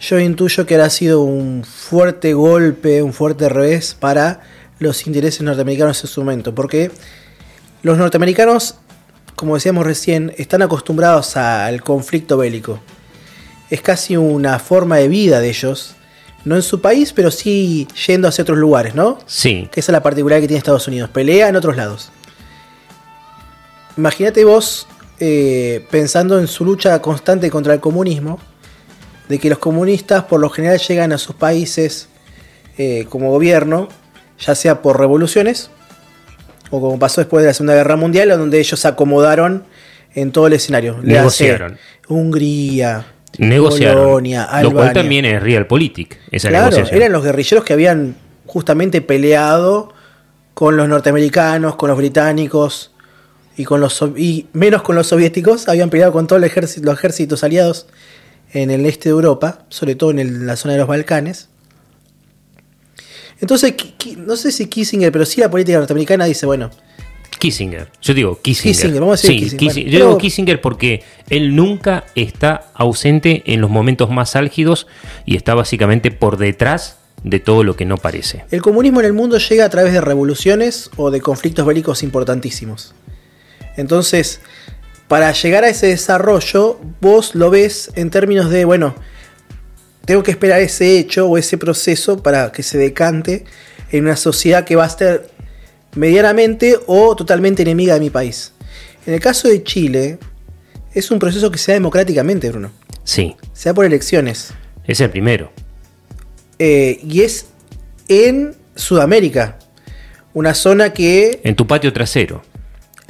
yo intuyo que habrá sido un fuerte golpe, un fuerte revés para los intereses norteamericanos en su momento, porque los norteamericanos, como decíamos recién, están acostumbrados al conflicto bélico. Es casi una forma de vida de ellos, no en su país, pero sí yendo hacia otros lugares, ¿no? Sí, Que esa es la particularidad que tiene Estados Unidos. Pelea en otros lados. Imagínate vos eh, pensando en su lucha constante contra el comunismo, de que los comunistas por lo general llegan a sus países eh, como gobierno, ya sea por revoluciones, o como pasó después de la Segunda Guerra Mundial, donde ellos se acomodaron en todo el escenario. Negociaron. Hungría, negociaron. Polonia, lo cual Albania. también es realpolitik, esa Claro, negociación. eran los guerrilleros que habían justamente peleado con los norteamericanos, con los británicos y con los y menos con los soviéticos, habían peleado con todos los ejércitos, los ejércitos aliados en el este de Europa, sobre todo en el- la zona de los Balcanes. Entonces, no sé si Kissinger, pero sí la política norteamericana dice, bueno, Kissinger. Yo digo Kissinger. Kissinger, vamos a decir Sí, Kissinger. Bueno, yo pero- digo Kissinger porque él nunca está ausente en los momentos más álgidos y está básicamente por detrás de todo lo que no parece. El comunismo en el mundo llega a través de revoluciones o de conflictos bélicos importantísimos. Entonces, para llegar a ese desarrollo, vos lo ves en términos de, bueno, tengo que esperar ese hecho o ese proceso para que se decante en una sociedad que va a ser medianamente o totalmente enemiga de mi país. En el caso de Chile, es un proceso que se da democráticamente, Bruno. Sí, Se da por elecciones. es el primero. Eh, y es en Sudamérica. Una zona que, En tu patio trasero.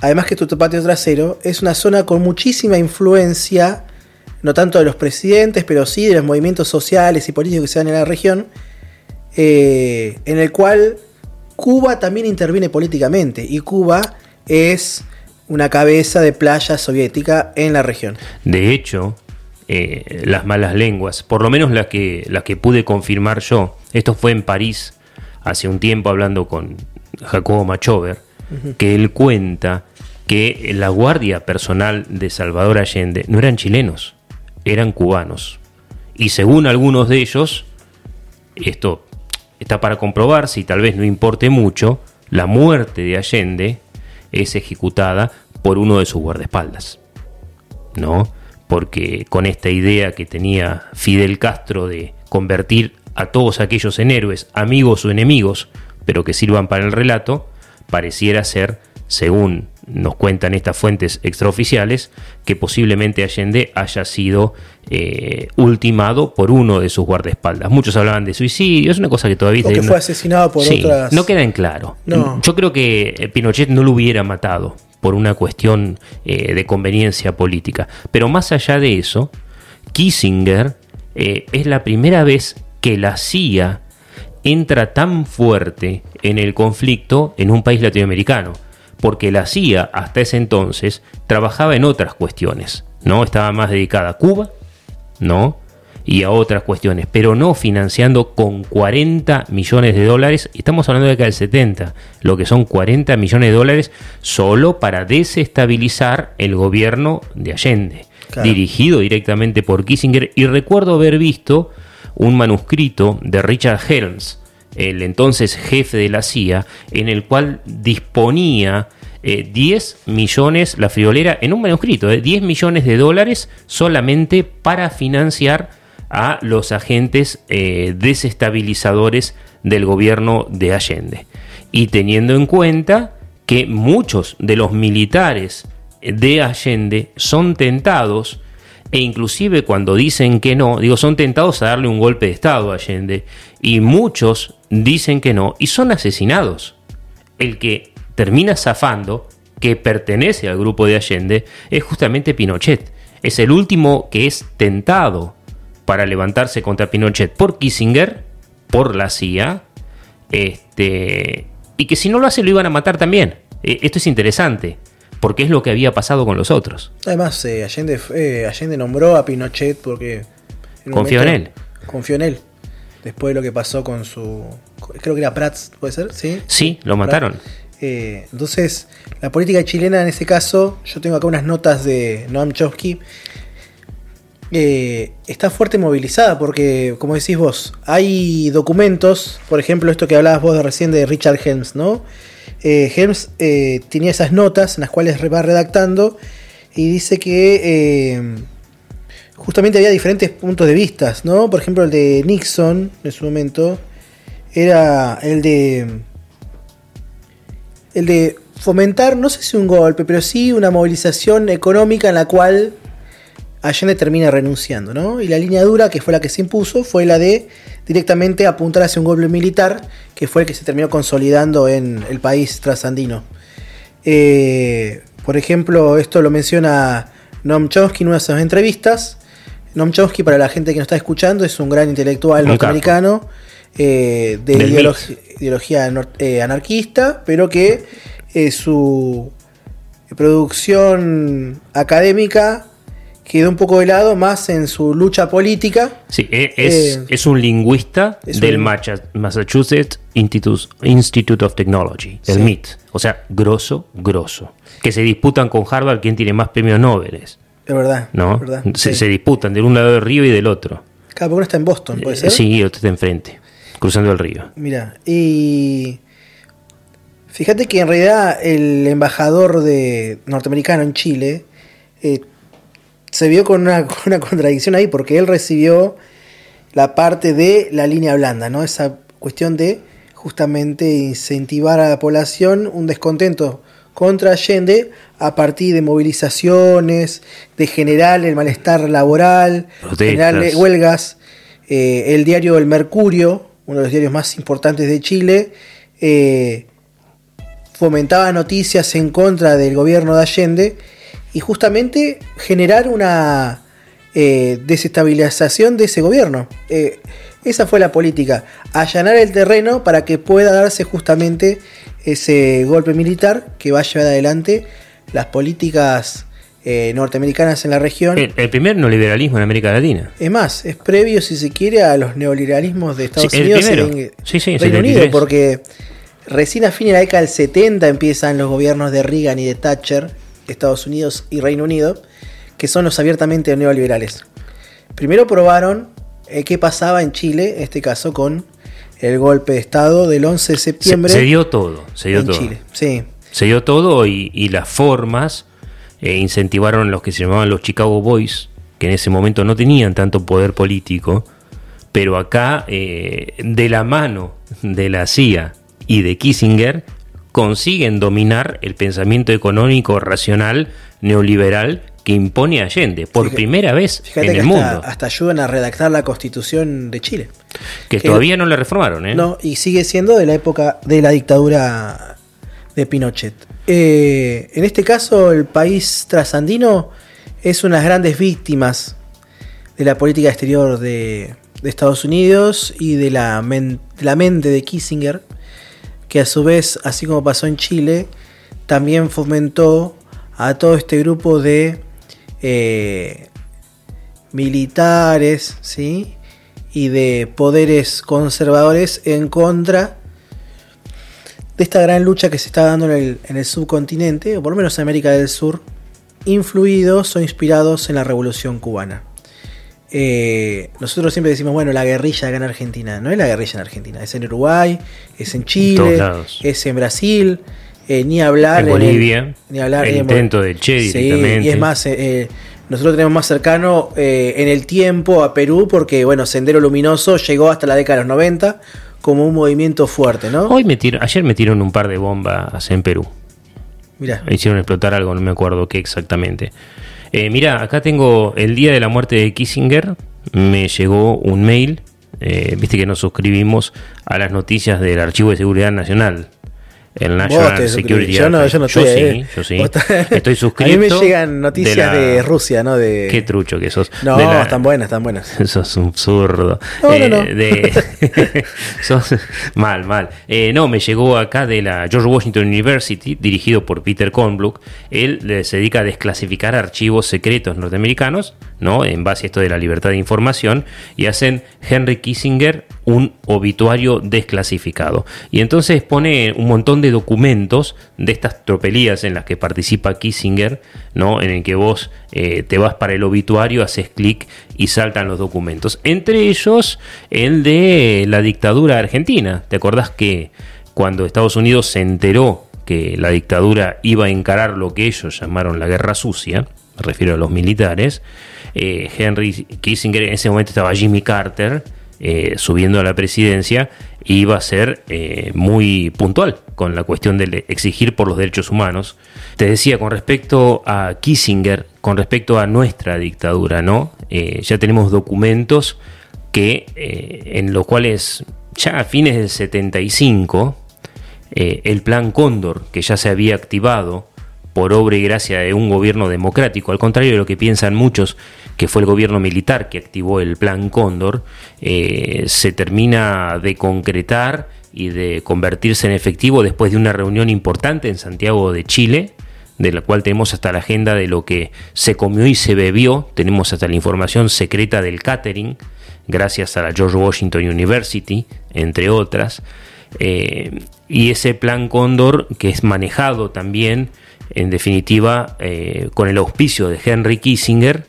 Además que tu patio trasero, es una zona con muchísima influencia, no tanto de los presidentes, pero sí de los movimientos sociales y políticos que se dan en la región, eh, en el cual Cuba también interviene políticamente. Y Cuba es una cabeza de playa soviética en la región. De hecho, eh, las malas lenguas, por lo menos las que, las que pude confirmar yo, esto fue en París hace un tiempo hablando con Jacobo Machover, que él cuenta que la guardia personal de Salvador Allende no eran chilenos, eran cubanos. Y según algunos de ellos, esto está para comprobarse y tal vez no importe mucho, la muerte de Allende es ejecutada por uno de sus guardaespaldas. ¿No? Porque con esta idea que tenía Fidel Castro de convertir a todos aquellos en héroes, amigos o enemigos, pero que sirvan para el relato, pareciera ser, según nos cuentan estas fuentes extraoficiales, que posiblemente Allende haya sido eh, ultimado por uno de sus guardaespaldas. Muchos hablaban de suicidio, es una cosa que todavía... O que no- fue asesinado por Sí, otras. No queda en claro. No. Yo creo que eh, Pinochet no lo hubiera matado por una cuestión eh, de conveniencia política. Pero más allá de eso, Kissinger eh, es la primera vez que la CIA entra tan fuerte en el conflicto en un país latinoamericano. Porque la CIA hasta ese entonces trabajaba en otras cuestiones. ¿no? Estaba más dedicada a Cuba, ¿no? Y a otras cuestiones, pero no financiando con 40 millones de dólares, estamos hablando de acá del 70, lo que son 40 millones de dólares solo para desestabilizar el gobierno de Allende, Claro. dirigido directamente por Kissinger, y recuerdo haber visto un manuscrito de Richard Helms, el entonces jefe de la CIA, en el cual disponía eh, 10 millones, la friolera, en un manuscrito, eh, 10 millones de dólares solamente para financiar a los agentes eh, desestabilizadores del gobierno de Allende. Y teniendo en cuenta que muchos de los militares de Allende son tentados, e inclusive cuando dicen que no, digo, son tentados a darle un golpe de Estado a Allende, y muchos dicen que no, y son asesinados. El que termina zafando, que pertenece al grupo de Allende, es justamente Pinochet. Es el último que es tentado para levantarse contra Pinochet por Kissinger, por la CIA, este, y que si no lo hace lo iban a matar también. Eh, Esto es interesante, porque es lo que había pasado con los otros. Además, eh, Allende, eh, Allende nombró a Pinochet porque. en Confió en él. Confió en él. Después de lo que pasó con su. Creo que era Prats, ¿puede ser? Sí. Sí, lo mataron. Eh, entonces, la política chilena en ese caso, yo tengo acá unas notas de Noam Chomsky, eh, está fuerte movilizada porque, como decís vos, hay documentos, por ejemplo, esto que hablabas vos de recién de Richard Helms, ¿no? Eh, Helms eh, tenía esas notas en las cuales va redactando y dice que eh, justamente había diferentes puntos de vista, ¿no? Por ejemplo, el de Nixon en su momento era el de el de fomentar, no sé si un golpe, pero sí una movilización económica en la cual Allende termina renunciando, ¿no? Y la línea dura, que fue la que se impuso, fue la de directamente apuntar hacia un golpe militar, que fue el que se terminó consolidando en el país trasandino. Eh, por ejemplo, esto lo menciona Noam Chomsky en una de sus entrevistas. Noam Chomsky, para la gente que nos está escuchando, es un gran intelectual Un norteamericano eh, de ideolog- ideología eh, anarquista, pero que su producción académica quedó un poco de lado, más en su lucha política. Sí, e- es, Eh, es un lingüista es del un- Massachusetts Institute, Institute of Technology, el Sí. MIT. O sea, grosso, grosso. Que se disputan con Harvard quién tiene más premios Nobel, Es verdad. ¿no? es verdad, Se, sí. se disputan de un lado del río y del otro. Cada uno está en Boston, puede Eh, ser. Sí, otro está enfrente, cruzando el río. Mira, y Fíjate que en realidad el embajador de norteamericano en Chile eh, se vio con una, (laughs) con una contradicción ahí porque él recibió la parte de la línea blanda, ¿no? Esa cuestión de justamente incentivar a la población un descontento contra Allende a partir de movilizaciones, de generar el malestar laboral, generar huelgas. Eh, el diario El Mercurio, uno de los diarios más importantes de Chile, eh, fomentaba noticias en contra del gobierno de Allende y justamente generar una eh, desestabilización de ese gobierno. Eh, esa fue la política, allanar el terreno para que pueda darse justamente ese golpe militar que va a llevar adelante las políticas eh, norteamericanas en la región. El, el primer neoliberalismo en América Latina. Es más, es previo, si se quiere, a los neoliberalismos de Estados Sí, el Unidos en Sí, sí, Reino 73. Unido, porque recién a fines de la década del 70 empiezan los gobiernos de Reagan y de Thatcher, Estados Unidos y Reino Unido, que son los abiertamente neoliberales. Primero probaron eh, qué pasaba en Chile, en este caso con el golpe de Estado del 11 de Se, septiembre se dio todo, se dio en todo. Chile. Sí, Se dio todo y, y las formas eh, incentivaron a los que se llamaban los Chicago Boys, que en ese momento no tenían tanto poder político, pero acá, eh, de la mano de la CIA y de Kissinger, consiguen dominar el pensamiento económico racional neoliberal que impone Allende por Fíjate- primera vez en el hasta, mundo. hasta ayudan a redactar la constitución de Chile. Que que- todavía no la reformaron, ¿eh? No, y sigue siendo de la época de la dictadura de Pinochet. Eh, en este caso, el país trasandino es unas grandes víctimas de la política exterior de, de Estados Unidos y de la, men- de la mente de Kissinger, que a su vez, así como pasó en Chile, también fomentó a todo este grupo de eh, militares, ¿sí? y de poderes conservadores en contra de esta gran lucha que se está dando en el, en el subcontinente, o por lo menos en América del Sur, influidos o inspirados en la Revolución Cubana. Eh, nosotros siempre decimos, bueno, la guerrilla acá en Argentina. No es la guerrilla en Argentina, es en Uruguay, es en Chile, es en Brasil, eh, ni hablar En el- Bolivia, ni hablar el en- intento del Che Sí, directamente. y es más, eh, nosotros tenemos más cercano en el tiempo a Perú porque, bueno, Sendero Luminoso llegó hasta la década de los 90 como un movimiento fuerte, ¿no? Hoy me tiro- ayer metieron un par de bombas en Perú. Mirá, Hicieron explotar algo, no me acuerdo qué exactamente. Eh, mira, acá tengo el día de la muerte de Kissinger. Me llegó un mail. eh, Viste que nos suscribimos a las noticias del Archivo de Seguridad Nacional. El Vos National te Security. Yo no, yo no Archive. estoy, sí, eh. yo sí. Estoy suscrito. (laughs) A mí me llegan noticias de, la- Rusia, ¿no? De... Qué trucho que sos. No, la- están buenas, están buenas. (laughs) Eso es un absurdo. No, no, no. de- (laughs) sos- mal, mal. Eh, no, me llegó acá de la George Washington University, dirigido por Peter Kornbluck. Él eh, se dedica a desclasificar archivos secretos norteamericanos, ¿no? En base a esto de la libertad de información, y hacen Henry Kissinger un obituario desclasificado. Y entonces pone un montón de documentos de estas tropelías en las que participa Kissinger, ¿no? En el que vos eh, te vas para el obituario, haces clic y saltan los documentos. Entre ellos, el de la dictadura argentina. ¿Te acordás que cuando Estados Unidos se enteró que la dictadura iba a encarar lo que ellos llamaron la guerra sucia, me refiero a los militares, eh, Henry Kissinger, en ese momento estaba Jimmy Carter, eh, subiendo a la presidencia, iba a ser eh, muy puntual con la cuestión de exigir por los derechos humanos. Te decía, con respecto a Kissinger, con respecto a nuestra dictadura, ¿no? Eh, ya tenemos documentos que, en los cuales ya a fines del 75, eh, el plan Cóndor, que ya se había activado por obra y gracia de un gobierno democrático, al contrario de lo que piensan muchos, que fue el gobierno militar que activó el plan Cóndor, eh, se termina de concretar y de convertirse en efectivo después de una reunión importante en Santiago de Chile, de la cual tenemos hasta la agenda de lo que se comió y se bebió, tenemos hasta la información secreta del catering, gracias a la George Washington University, entre otras, eh, y ese plan Cóndor que es manejado también, en definitiva, eh, con el auspicio de Henry Kissinger,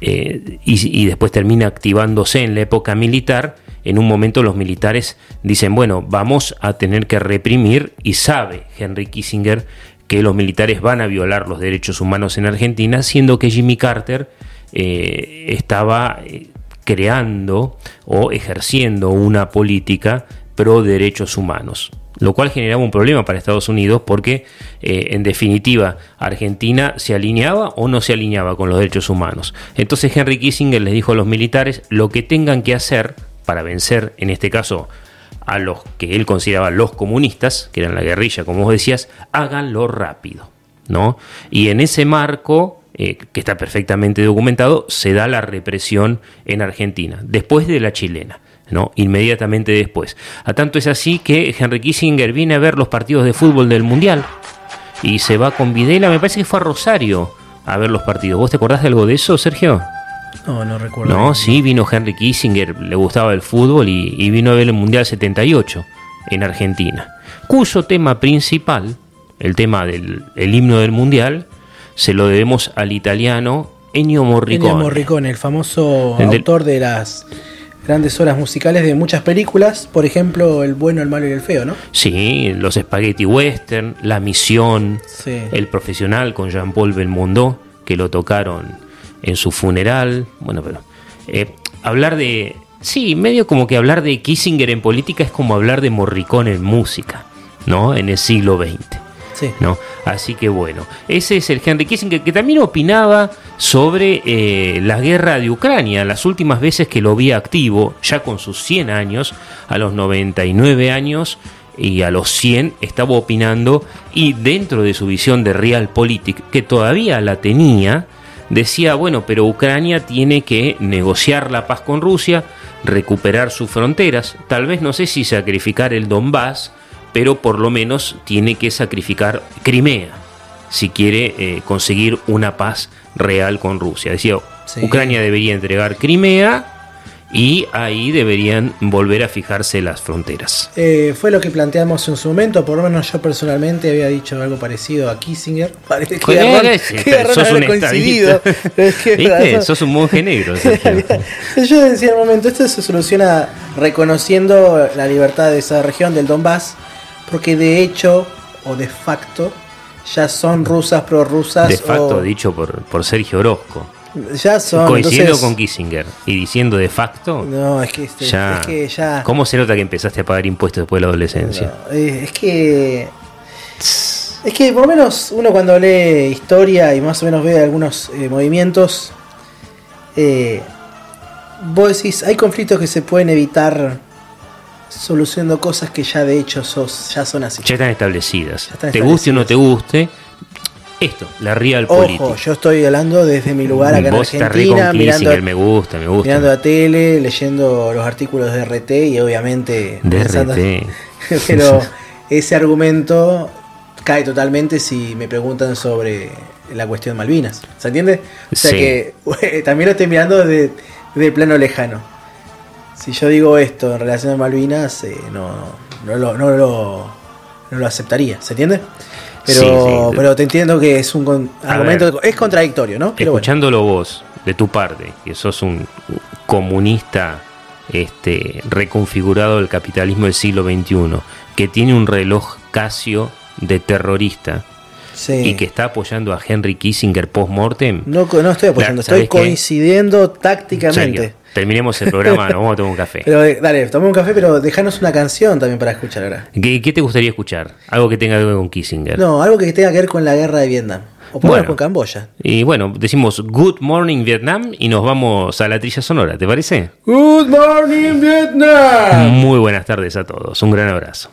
eh, y, después termina activándose en la época militar, en un momento los militares dicen, bueno, vamos a tener que reprimir y sabe Henry Kissinger que los militares van a violar los derechos humanos en Argentina, siendo que Jimmy Carter eh, estaba eh, creando o ejerciendo una política pro derechos humanos, lo cual generaba un problema para Estados Unidos porque eh, en definitiva Argentina se alineaba o no se alineaba con los derechos humanos. Entonces Henry Kissinger les dijo a los militares lo que tengan que hacer para vencer, en este caso, a los que él consideraba los comunistas, que eran la guerrilla, como vos decías, háganlo rápido. ¿no? Y en ese marco, eh, que está perfectamente documentado, se da la represión en Argentina, después de la chilena. ¿No? Inmediatamente después. A tanto es así que Henry Kissinger viene a ver los partidos de fútbol del Mundial y se va con Videla, me parece que fue a Rosario a ver los partidos. ¿Vos te acordás de algo de eso, Sergio? No, no recuerdo. No, sí, vino Henry Kissinger, le gustaba el fútbol y, vino a ver el Mundial 78 en Argentina, cuyo tema principal, el tema del el himno del Mundial, se lo debemos al italiano Ennio Morricone. Ennio Morricone, el famoso autor de las grandes obras musicales de muchas películas, por ejemplo, El bueno, el malo y el feo, ¿no? Sí, los Spaghetti Western, La Misión, El Profesional con Jean-Paul Belmondo, que lo tocaron en su funeral. Bueno, pero eh, hablar de... Sí, medio como que hablar de Kissinger en política es como hablar de Morricone en música, ¿no? En el siglo XX. ¿No? Así que bueno, ese es el Henry Kissinger que también opinaba sobre eh, la guerra de Ucrania. Las últimas veces que lo vi activo, ya con sus 100 años, a los 99 años y a los 100 estaba opinando y dentro de su visión de Realpolitik, que todavía la tenía, decía, bueno, pero Ucrania tiene que negociar la paz con Rusia, recuperar sus fronteras, tal vez no sé si sacrificar el Donbass, pero por lo menos tiene que sacrificar Crimea si quiere eh, conseguir una paz real con Rusia. Decía, Ucrania debería entregar Crimea y ahí deberían volver a fijarse las fronteras. Eh, fue lo que planteamos en su momento, por lo menos yo personalmente había dicho algo parecido a Kissinger. (laughs) Parece que garrón, sos un coincidido. (laughs) ¿Viste? Sos un monje negro. (laughs) yo decía en el momento, esto se soluciona reconociendo la libertad de esa región del Donbass, porque de hecho, o de facto, ya son rusas prorrusas. De facto, dicho por, por Sergio Orozco. Ya son. Coincidiendo con Kissinger y diciendo de facto. No, es que, este, ya, es ya. ¿Cómo se nota que empezaste a pagar impuestos después de la adolescencia? es que. Es que por lo menos uno cuando lee historia y más o menos ve algunos eh, movimientos. Eh, vos decís, hay conflictos que se pueden evitar solucionando cosas que ya de hecho sos, ya son así. Ya están establecidas. te guste o no te guste, esto, la real Ojo, yo estoy hablando desde mi lugar acá en Argentina, mirando, me gusta, me gusta. mirando la tele, leyendo los artículos de RT y obviamente de RT. (laughs) pero (laughs) ese argumento cae totalmente si me preguntan sobre la cuestión de Malvinas, ¿se entiende? O sea que (laughs) también lo estoy mirando desde, de plano lejano. Si yo digo esto en relación a Malvinas, eh, no, no, lo, no, lo, no lo aceptaría, ¿se entiende? Pero, pero te entiendo que es un argumento, es contradictorio, ¿no? escuchándolo vos, de tu parte, que sos un comunista este, reconfigurado del capitalismo del siglo XXI, que tiene un reloj Casio de terrorista, y que está apoyando a Henry Kissinger post-mortem. No, no estoy apoyando, estoy coincidiendo tácticamente. Terminemos el programa, nos vamos a tomar un café. (laughs) Pero eh, dale, tomemos un café, pero dejanos una canción también para escuchar ahora. ¿Qué, te gustaría escuchar? Algo que tenga que ver con Kissinger. No, algo que tenga que ver con la guerra de Vietnam. O bueno, con Camboya. Y bueno, decimos Good Morning Vietnam y nos vamos a la trilla sonora, ¿te parece? Good Morning Vietnam. Muy buenas tardes a todos, un gran abrazo.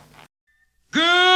Good